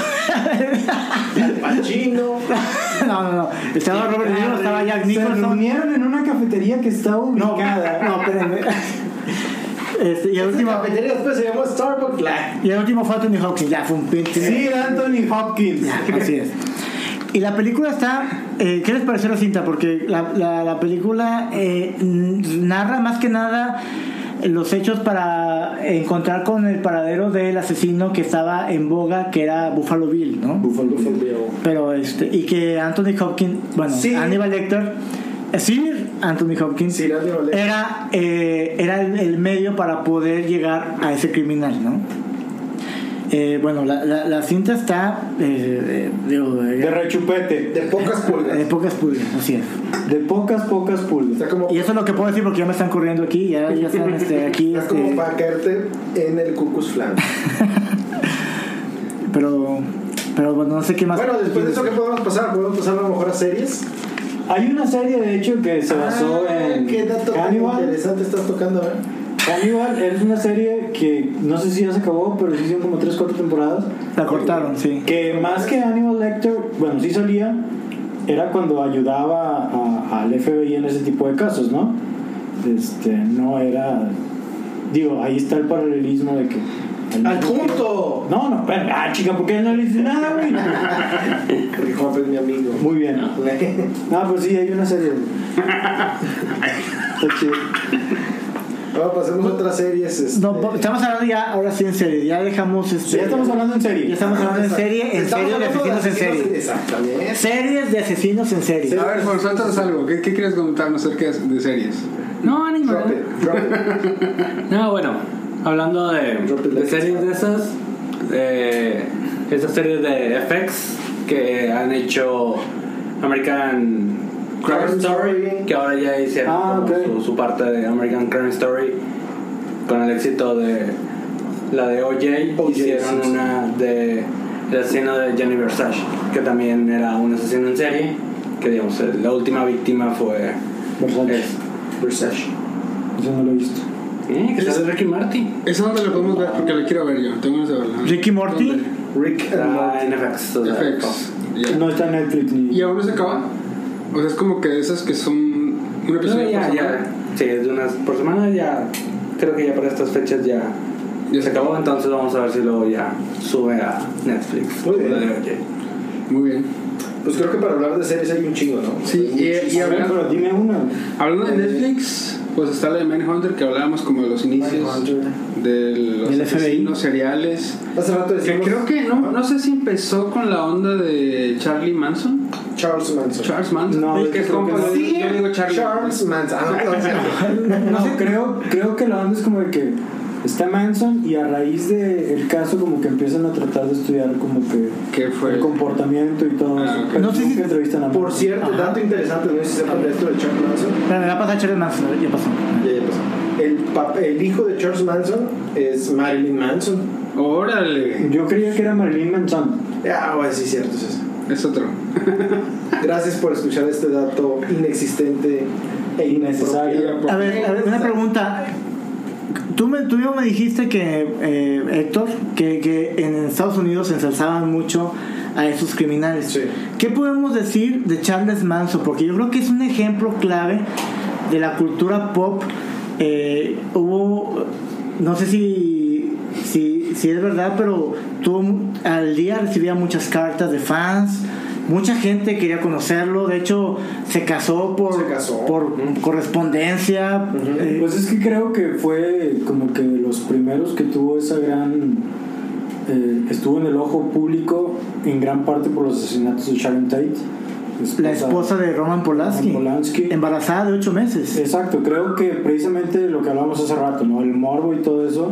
Pachino. no no no estaba Robert De Niro estaba Jack Se Nicholson reunieron en una cafetería que estaba no ubicada. no espérenme este, y el último La cafetería después se llamó Starbucks Black. y el último fue Anthony Hopkins ya fue un pinche Sí, Anthony Hopkins. Ya, así es. Y la película está eh, ¿qué les pareció la cinta? Porque la, la, la película eh, narra más que nada los hechos para encontrar con el paradero del asesino que estaba en boga, que era Buffalo Bill, ¿no? Buffalo Bill. Pero este, y que Anthony Hopkins, bueno, Sí. Hannibal Lecter, eh, Sir Anthony Hopkins, era, eh, era el, el medio para poder llegar a ese criminal, ¿no? Eh, bueno, la, la, la cinta está eh, digo, De de, rechupete. De pocas pulgas. de pocas pulgas, así es. De pocas, pocas pulgas. Está como, Y eso es lo que puedo decir porque ya me están corriendo aquí, ya, ya están este, aquí. como este, para caerte en el Cucus Flan. pero, pero bueno, no sé qué más. Bueno, después de eso, ¿qué podemos pasar? ¿Podemos pasar a lo mejor a series? Hay una serie, de hecho, que se basó Ah, en ¿Qué dato tan Hannibal. interesante estás tocando, eh? Hannibal es una serie que no sé si ya se acabó, pero sí hicieron como 3 4 temporadas. La cortaron, sí. Que más que Hannibal Lecter, bueno, sí salía, era cuando ayudaba a- al FBI en ese tipo de casos, ¿no? Este, no era. Digo, ahí está el paralelismo de que. ¡Al punto! No, no, pero, ah, chica, ¿por qué no le dices nada, güey? Porque Juanpa es mi amigo. Muy bien. No, pues sí, hay una serie. Está chido. Ahora pasemos a otras series. Este... No, estamos hablando ya, ahora sí en serie, ya dejamos este. Ya estamos hablando en serie. ya estamos hablando en serie, en serie de asesinos en serie. Exactamente. Series de asesinos en serie. A ver, Juan, suéltanos algo. ¿Qué, qué quieres contarnos acerca de series? No, ninguna. Drop it, drop it. No, bueno, hablando de, de series de esas, eh, esas series de FX que han hecho American Crime Crime Story, que ahora ya hicieron Ah, su, su parte de American Crime Story con el éxito de la de OJ, OJ, hicieron sí, sí. una de el asesino de Jenny Versace, que también era un asesino en serie, que digamos, eh, la última víctima fue Versace. es- Versace. Eso no lo he visto. eh, que sale Ricky Martin. ¿Esa dónde la podemos ver? Porque la quiero ver yo. Tengo ganas de verla. Ricky Morty. ¿Dónde? Rick and Ah, en FX. o sea, FX. Ya. No está en Netflix ni. ¿Y aún no se acaba? O sea, es como que de esas que son un No, episodio ya, por ya. semana. Sí, es de unas por semana ya. Creo que ya para estas fechas ya, ya se acabó. Entonces vamos a ver si luego ya sube a Netflix. Muy bien. Muy bien. Pues creo que para hablar de series hay un chingo, ¿no? Sí, y, y A ver, hablando, pero dime una. hablando de Netflix, pues está la de Manhunter que hablábamos como de los inicios de los asesinos seriales. Hace rato Que decimos creo que no, no sé si empezó con la onda de Charlie Manson. Charles Manson. Charles Manson. No, es que es que no. yo digo Charlie. Charles Manson. Ah, no, no, no. No, sé, creo, creo que la onda es como de que está Manson y a raíz del caso como que empiezan a tratar de estudiar como que ¿Qué fue? el comportamiento y todo Ah, eso. ok. Pero No sé si- nunca entrevistan a Por cierto, dato interesante, no sé si sepan de esto de Charles Manson. Espera, me va a pasar Charles Manson, ya pasó. Ya, ya pasó. El, pap- el hijo de Charles Manson es Marilyn Manson. Órale. Yo creía que era Marilyn Manson. Ah, bueno, sí, cierto, es eso. Es otro. Gracias por escuchar este dato inexistente e Innecesario. A ver, a ver, una pregunta. Tú, me, tú mismo me dijiste que, eh, Héctor, que, que en Estados Unidos se ensalzaban mucho a esos criminales. Sí. ¿Qué podemos decir de Charles Manson? Porque yo creo que es un ejemplo clave de la cultura pop. Eh, hubo, no sé si, si, si es verdad, pero tuvo, al día recibía muchas cartas de fans. Mucha gente quería conocerlo. De hecho, se casó por, Se casó. por correspondencia. eh, Pues es que creo que fue como que los primeros que tuvo esa gran... eh, estuvo en el ojo público en gran parte por los asesinatos de Sharon Tate. la esposa de Roman Polanski, Roman Polanski. embarazada de ocho meses. Exacto, creo que precisamente lo que hablamos hace rato, ¿no? El morbo y todo eso,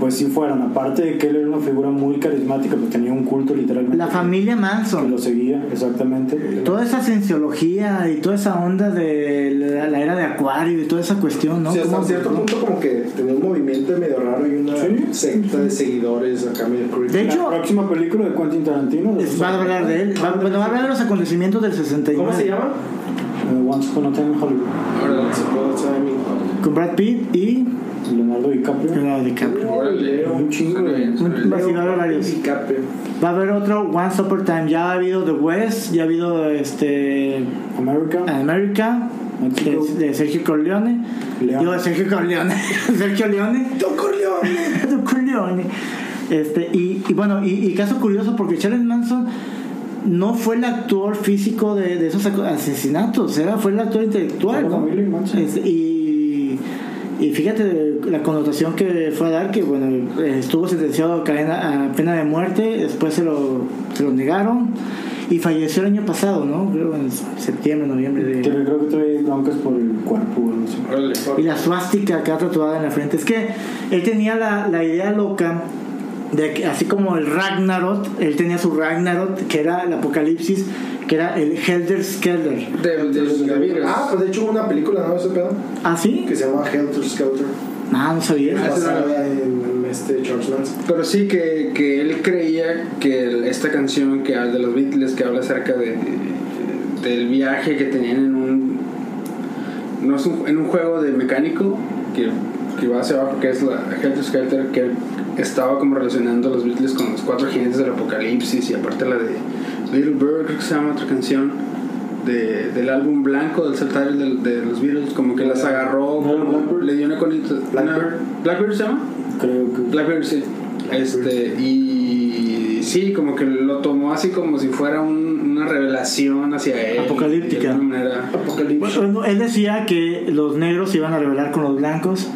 pues sí fueron. Aparte de que él era una figura muy carismática, pues tenía un culto literalmente. La familia que Manson. lo seguía, exactamente. Toda esa cienciología y toda esa onda de la, la era de Acuario y toda esa cuestión, ¿no? Sí, hasta cierto punto como que tenía un movimiento medio raro y una Sí. secta de seguidores acá medio creepy. De hecho, la próxima película de Quentin Tarantino. de va a hablar de él. Va, bueno, va a hablar de los acontecimientos del 69. ¿Cómo se llama? eh, Once Upon a Time in Hollywood. Órale. Se puede saber mi- Con Brad Pitt y Leonardo DiCaprio. Leonardo DiCaprio. Un chingo, bien. Va a llevar varios. DiCaprio. Va a haber otro Once Upon Time. Ya ha habido The West, ya ha habido este America. America de, de Sergio Corleone. Leone. Digo, de Sergio Corleone. Sergio Leone. Don Corleone. Don Corleone. Este, y, y bueno, y, y caso curioso porque Charles Manson no fue el actor físico de, de esos asesinatos, era, fue el actor intelectual. Y fíjate la connotación que fue a dar, que bueno, estuvo sentenciado a, cadena, a pena de muerte, después se lo, se lo negaron y falleció el año pasado, ¿no? Creo en septiembre, noviembre de... Que creo que trae broncas por el cuerpo, no sé. Y la suástica acá tatuada en la frente. Es que él tenía la, la idea loca de que, así como el Ragnarok, él tenía su Ragnarok, que era el apocalipsis, que era el Helter Skelter. De, de los virus. Ah, pues de hecho hubo una película, ¿no? Ese pedo. ¿Ah, sí? Que se llama Helter Skelter. Ah, no sabía. Ah, en este Manson. Pero sí que, que él creía que el- esta canción que de los Beatles, que habla acerca de, del viaje que tenían en un, no es un, en un juego de mecánico que, que va hacia abajo, que es la Helter Skelter, que estaba como relacionando a los Beatles con los cuatro jinetes del apocalipsis y aparte la de Little Bird, creo que se llama otra canción. De, del álbum blanco del saltar de, de los Beatles como que las agarró le dio una conita Blackbird. Blackbird se llama Creo que. Blackbird, sí. Este, y sí, como que lo tomó así como si fuera un- una revelación hacia él. Apocalíptica. De alguna manera. Apocalipsis. Bueno, él decía que los negros se iban a rebelar con los blancos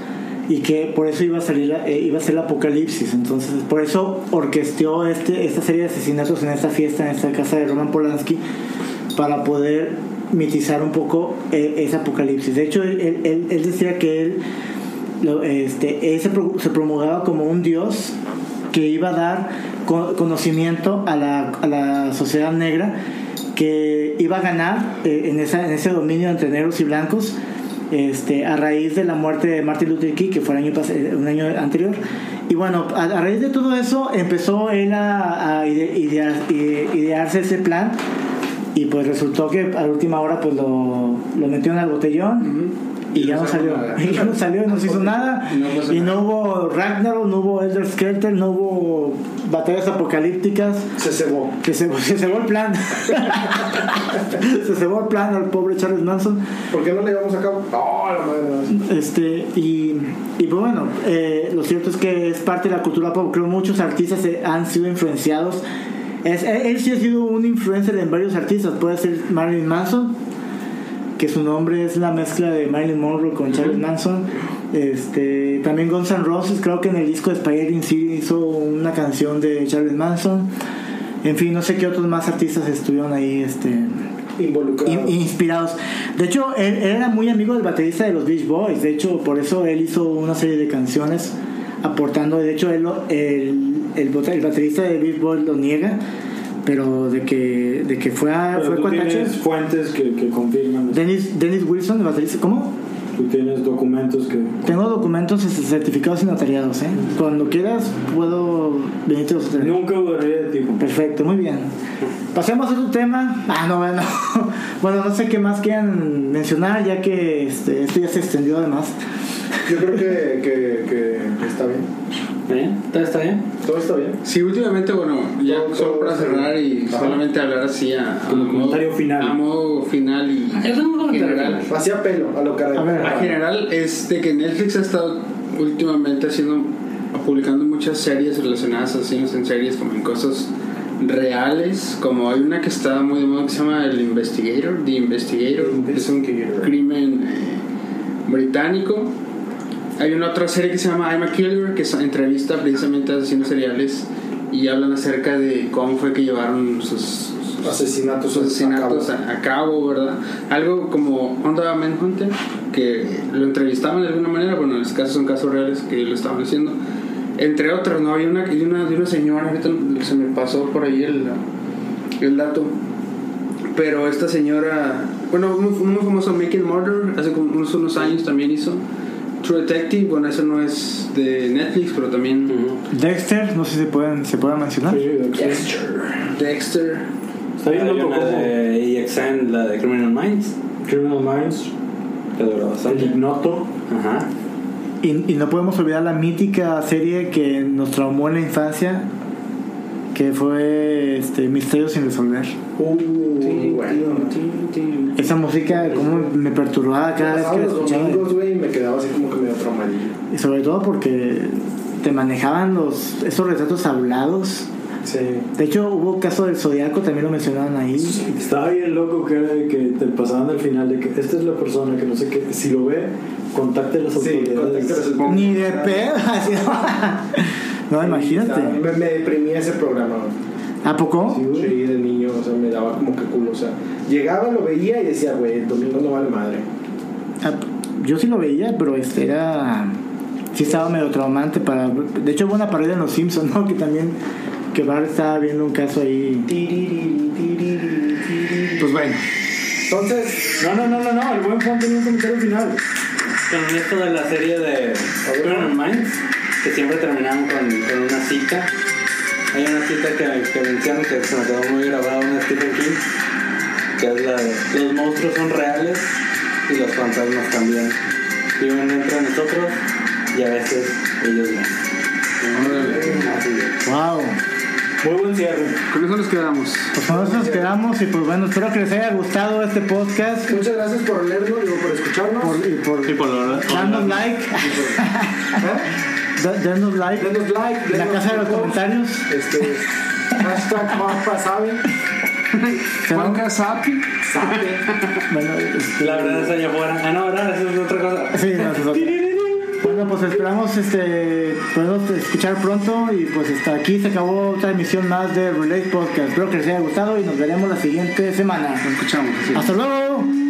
y que por eso iba a salir eh, iba a ser el apocalipsis. Entonces por eso orquesteó este esta serie de asesinatos en esta fiesta en esta casa de Roman Polanski para poder mitizar un poco eh, ese apocalipsis. De hecho él, él- decía que él lo- este, se, pro- se promulgaba como un dios que iba a dar co- conocimiento a la, a la sociedad negra que iba a ganar eh, en, esa, en ese dominio entre negros y blancos este, a raíz de la muerte de Martin Luther King, que fue el año eh, un año anterior. Y bueno, a, raíz de todo eso empezó él a, a ide- idear- ide- idearse ese plan. Y pues resultó que a la última hora pues lo, lo metieron al botellón. Y, Y ya no salió. Y ya no salió y no se hizo nada. Y no hubo Ragnarok, no hubo Elder Skelter, no hubo batallas apocalípticas. Se cebó. Que se, se cebó el plan. se cebó el plan al pobre Charles Manson. ¿Por qué no le llevamos a cabo? Oh, la madre. Este, y, y pues bueno, eh, lo cierto es que es parte de la cultura pop. Creo muchos artistas eh, han sido influenciados. Es, él, él sí ha sido un influencer en varios artistas. Puede ser Marilyn Manson, que su nombre es la mezcla de Marilyn Monroe con Charles Manson. Este, también Guns N' Roses, creo que en el disco de Spider sí hizo una canción de Charles Manson. En fin, no sé qué otros más artistas estuvieron ahí este, Involucrado. in- inspirados. De hecho, él, él era muy amigo del baterista de los Beach Boys. De hecho, por eso él hizo una serie de canciones aportando. De hecho, él, el, el, el baterista de Beach Boys lo niega, pero de que, de que fue a, Pero fue tú tienes fuentes que, que confirman. Dennis, Dennis Wilson, el baterista, ¿cómo? Tú tienes documentos que. Tengo documentos certificados y notariados, ¿eh? Cuando quieras, puedo venirte los traer. Nunca dudaría de ti. Perfecto, muy bien. Pasemos a otro tema. Ah, no, bueno. Bueno, no sé qué más quieran mencionar, ya que este, esto ya se extendió además. Yo creo que, que, que está bien. ¿Bien? ¿Todo está bien? Todo está bien. Sí, últimamente, bueno, ya Todo- solo todo para cerrar y Ajá. solamente hablar así a, a modo- comentario final. A modo final y Ah, general. Hacía pelo a lo cara. A ver. En general es de que Netflix ha estado últimamente haciendo publicando muchas series relacionadas a asesinos en series como en cosas reales como hay una que está muy de moda que se llama el Investigator The Investigator es un Investigator. crimen eh, británico hay una otra serie que se llama I'm a Killer que entrevista precisamente a asesinos seriales y hablan acerca de cómo fue que llevaron sus, sus Asesinatos. sus asesinatos a cabo. a, a cabo, ¿verdad? Algo como Onda Manhunter, que lo entrevistaban de alguna manera, bueno, en este caso son casos reales que lo estaban haciendo. Entre otros, ¿no? Hay una, hay una, de una señora, ahorita se me pasó por ahí el, el dato, pero esta señora, bueno, muy, muy famoso Making Murder, hace como unos, unos años también hizo. True Detective, bueno, eso no es de Netflix, pero también Dexter, no sé si se pueden, se pueden mencionar. Sí, de- Dexter. Está bien Hay loco como de EXN, la de Criminal Minds, Criminal Minds, que dura El. Ignoto. Ajá. Y, y no podemos olvidar la mítica serie que nos traumó en la infancia, que fue este, Misterios sin resolver. Uh, Sí, bueno. Esa música como me perturbaba cada vez que la los escuchaba. domingos, güey, y me quedaba así como que medio traumadillo. Y sobre todo porque te manejaban los esos retratos hablados Sí. De hecho, hubo caso del Zodiaco, también lo mencionaban ahí. Estaba bien loco que era de que te pasaban al final de que esta es la persona que no sé qué, si lo ve, contacte a las Sí, autoridades. contacte a las- Ni de pedo. no, imagínate. Me, me deprimía ese programa. ¿A poco? Sí, de niño, o sea, me daba como que culo. O sea, llegaba, lo veía y decía, güey, el domingo no vale madre. Ah, Yo sí lo veía, pero este era. Sí estaba medio traumante para. De hecho, hubo una parodia en Los Simpsons, ¿no? Que también. Que Bart estaba viendo un caso ahí. Pues bueno. Entonces, No, no, no, no, no, el buen Juan tenía un comentario final. Con esto de la serie de Minds, que siempre terminaban con, con una cita. Hay una cita que, que mencionan que se me quedó muy grabada, una Stephen King, que es la de los monstruos son reales y los fantasmas también. Viven dentro de nosotros y a veces ellos no. ¡Wow! Muy buen cierre. Con eso nos quedamos. Pues con eso nos quedamos y pues bueno, espero que les haya gustado este podcast. muchas gracias por leernos, digo, por escucharnos. Por, y por Y por darnos like. Da- Darnos like. Denos like. En la denos casa de los comentarios. Este, hashtag Juanpa sabe. Juanca. Sabe. Bueno, este, La verdad es allá afuera. Ah, no, ¿verdad? Eso es otra cosa. Sí, no, eso es otra. Bueno, pues esperamos este, podernos escuchar pronto y pues hasta aquí se acabó otra emisión más de Relay Podcast. Espero que les haya gustado y nos veremos la siguiente semana. Lo escuchamos. Hasta luego.